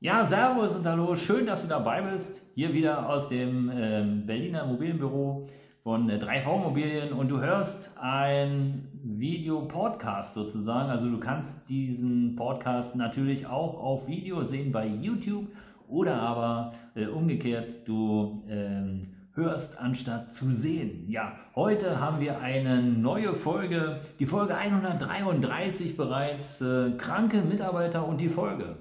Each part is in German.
Ja, Servus und Hallo, schön, dass du dabei bist. Hier wieder aus dem äh, Berliner Immobilienbüro von äh, 3V Immobilien und du hörst ein Video-Podcast sozusagen. Also du kannst diesen Podcast natürlich auch auf Video sehen bei YouTube oder aber äh, umgekehrt, du ähm, hörst anstatt zu sehen. Ja, heute haben wir eine neue Folge, die Folge 133 bereits, äh, kranke Mitarbeiter und die Folge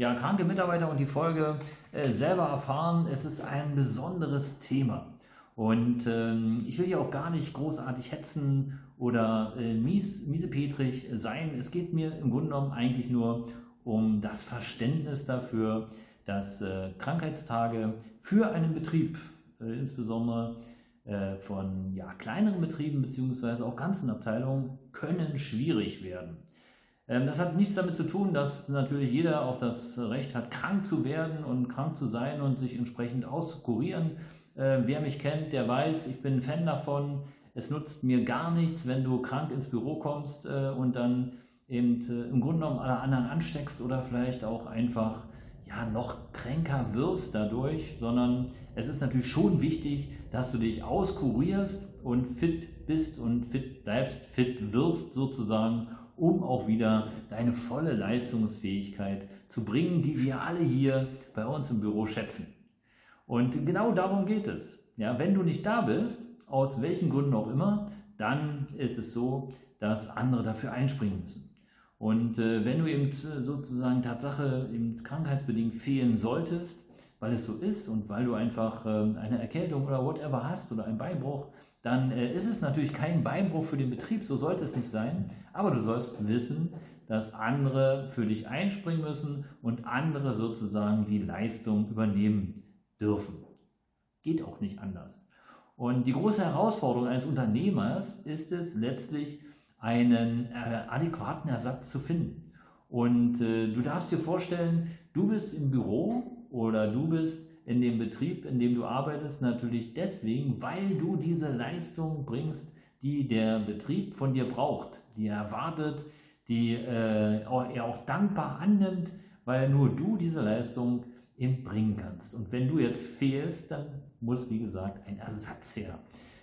ja, kranke Mitarbeiter und die Folge äh, selber erfahren, es ist ein besonderes Thema. Und ähm, ich will hier auch gar nicht großartig hetzen oder äh, mies, miesepetrig sein. Es geht mir im Grunde genommen eigentlich nur um das Verständnis dafür, dass äh, Krankheitstage für einen Betrieb, äh, insbesondere äh, von ja, kleineren Betrieben bzw. auch ganzen Abteilungen, können schwierig werden. Ähm, das hat nichts damit zu tun, dass natürlich jeder auch das Recht hat, krank zu werden und krank zu sein und sich entsprechend auszukurieren. Ähm, wer mich kennt, der weiß, ich bin ein Fan davon. Es nutzt mir gar nichts, wenn du krank ins Büro kommst äh, und dann eben äh, im Grunde genommen alle anderen ansteckst oder vielleicht auch einfach ja, noch kränker wirst dadurch, sondern es ist natürlich schon wichtig, dass du dich auskurierst und fit bist und fit bleibst, fit wirst sozusagen um auch wieder deine volle Leistungsfähigkeit zu bringen, die wir alle hier bei uns im Büro schätzen. Und genau darum geht es. Ja, wenn du nicht da bist, aus welchen Gründen auch immer, dann ist es so, dass andere dafür einspringen müssen. Und äh, wenn du eben sozusagen Tatsache eben krankheitsbedingt fehlen solltest, weil es so ist und weil du einfach äh, eine Erkältung oder whatever hast oder einen Beinbruch, dann äh, ist es natürlich kein Beinbruch für den Betrieb, so sollte es nicht sein, aber du sollst wissen, dass andere für dich einspringen müssen und andere sozusagen die Leistung übernehmen dürfen. Geht auch nicht anders. Und die große Herausforderung eines Unternehmers ist es letztlich, einen äh, adäquaten Ersatz zu finden. Und äh, du darfst dir vorstellen, du bist im Büro oder du bist in dem Betrieb, in dem du arbeitest, natürlich deswegen, weil du diese Leistung bringst, die der Betrieb von dir braucht, die er erwartet, die äh, er auch dankbar annimmt, weil nur du diese Leistung ihm bringen kannst. Und wenn du jetzt fehlst, dann muss, wie gesagt, ein Ersatz her.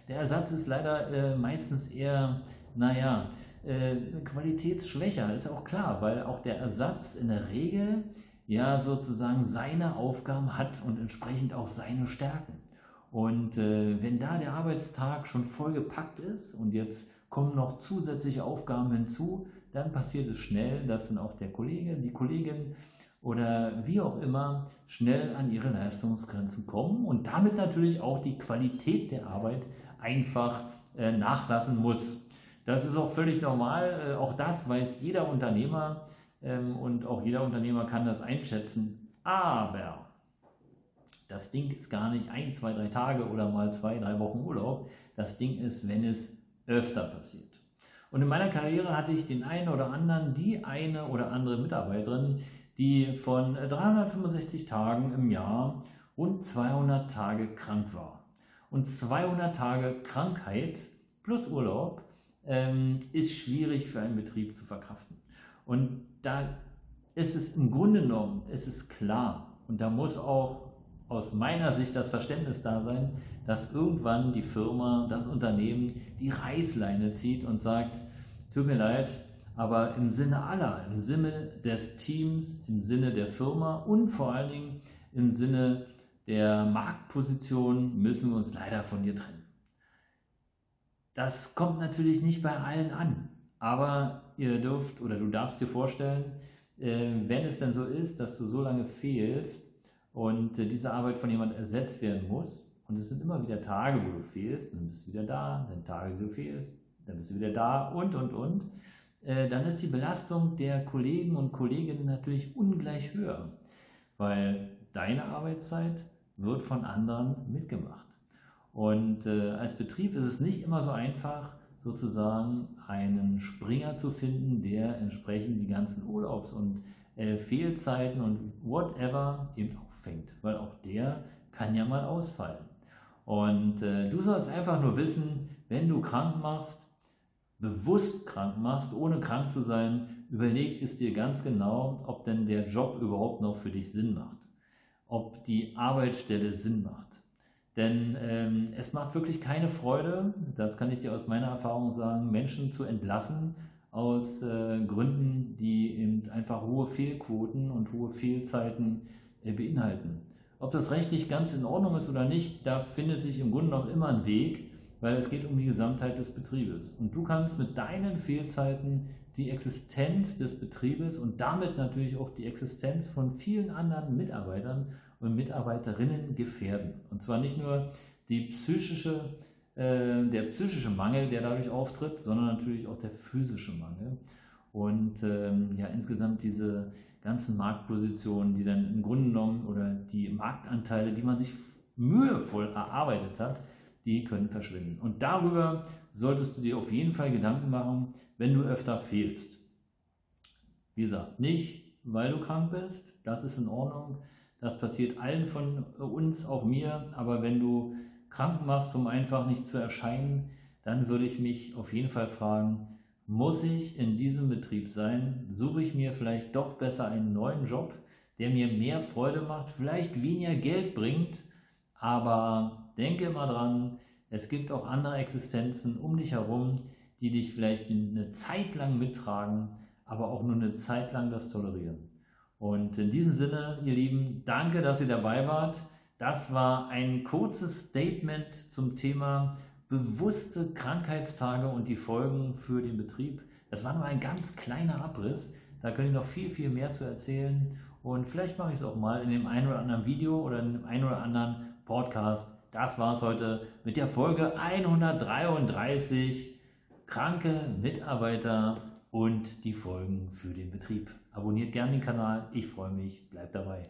Der Ersatz ist leider äh, meistens eher, naja, äh, qualitätsschwächer, ist auch klar, weil auch der Ersatz in der Regel ja sozusagen seine Aufgaben hat und entsprechend auch seine Stärken. Und äh, wenn da der Arbeitstag schon vollgepackt ist und jetzt kommen noch zusätzliche Aufgaben hinzu, dann passiert es schnell, dass dann auch der Kollege, die Kollegin oder wie auch immer schnell an ihre Leistungsgrenzen kommen und damit natürlich auch die Qualität der Arbeit einfach äh, nachlassen muss. Das ist auch völlig normal. Äh, auch das weiß jeder Unternehmer und auch jeder Unternehmer kann das einschätzen. Aber das Ding ist gar nicht ein, zwei, drei Tage oder mal zwei, drei Wochen Urlaub. Das Ding ist, wenn es öfter passiert. Und in meiner Karriere hatte ich den einen oder anderen, die eine oder andere Mitarbeiterin, die von 365 Tagen im Jahr und 200 Tage krank war. Und 200 Tage Krankheit plus Urlaub ähm, ist schwierig für einen Betrieb zu verkraften. Und da ist es im Grunde genommen, ist es klar und da muss auch aus meiner Sicht das Verständnis da sein, dass irgendwann die Firma, das Unternehmen die Reißleine zieht und sagt, tut mir leid, aber im Sinne aller, im Sinne des Teams, im Sinne der Firma und vor allen Dingen im Sinne der Marktposition müssen wir uns leider von dir trennen. Das kommt natürlich nicht bei allen an. Aber ihr dürft oder du darfst dir vorstellen, äh, wenn es denn so ist, dass du so lange fehlst und äh, diese Arbeit von jemand ersetzt werden muss, und es sind immer wieder Tage, wo du fehlst, dann bist du wieder da, dann Tage, wo du fehlst, dann bist du wieder da und, und, und, äh, dann ist die Belastung der Kollegen und Kolleginnen natürlich ungleich höher, weil deine Arbeitszeit wird von anderen mitgemacht. Und äh, als Betrieb ist es nicht immer so einfach, sozusagen einen Springer zu finden, der entsprechend die ganzen Urlaubs- und äh, Fehlzeiten und whatever eben auffängt, weil auch der kann ja mal ausfallen. Und äh, du sollst einfach nur wissen, wenn du krank machst, bewusst krank machst, ohne krank zu sein, überleg es dir ganz genau, ob denn der Job überhaupt noch für dich Sinn macht, ob die Arbeitsstelle Sinn macht. Denn ähm, es macht wirklich keine Freude, das kann ich dir aus meiner Erfahrung sagen, Menschen zu entlassen aus äh, Gründen, die eben einfach hohe Fehlquoten und hohe Fehlzeiten äh, beinhalten. Ob das rechtlich ganz in Ordnung ist oder nicht, da findet sich im Grunde noch immer ein Weg, weil es geht um die Gesamtheit des Betriebes. Und du kannst mit deinen Fehlzeiten die Existenz des Betriebes und damit natürlich auch die Existenz von vielen anderen Mitarbeitern und Mitarbeiterinnen gefährden. Und zwar nicht nur die psychische, äh, der psychische Mangel, der dadurch auftritt, sondern natürlich auch der physische Mangel. Und ähm, ja, insgesamt diese ganzen Marktpositionen, die dann im Grunde genommen oder die Marktanteile, die man sich mühevoll erarbeitet hat, die können verschwinden. Und darüber solltest du dir auf jeden Fall Gedanken machen, wenn du öfter fehlst. Wie gesagt, nicht, weil du krank bist, das ist in Ordnung. Das passiert allen von uns, auch mir. Aber wenn du krank machst, um einfach nicht zu erscheinen, dann würde ich mich auf jeden Fall fragen, muss ich in diesem Betrieb sein? Suche ich mir vielleicht doch besser einen neuen Job, der mir mehr Freude macht, vielleicht weniger Geld bringt, aber denke immer dran, es gibt auch andere Existenzen um dich herum, die dich vielleicht eine Zeit lang mittragen, aber auch nur eine Zeit lang das tolerieren. Und in diesem Sinne, ihr Lieben, danke, dass ihr dabei wart. Das war ein kurzes Statement zum Thema bewusste Krankheitstage und die Folgen für den Betrieb. Das war nur ein ganz kleiner Abriss. Da könnte ich noch viel, viel mehr zu erzählen. Und vielleicht mache ich es auch mal in dem einen oder anderen Video oder in dem einen oder anderen Podcast. Das war es heute mit der Folge 133. Kranke Mitarbeiter und die Folgen für den Betrieb. Abonniert gerne den Kanal. Ich freue mich. Bleibt dabei.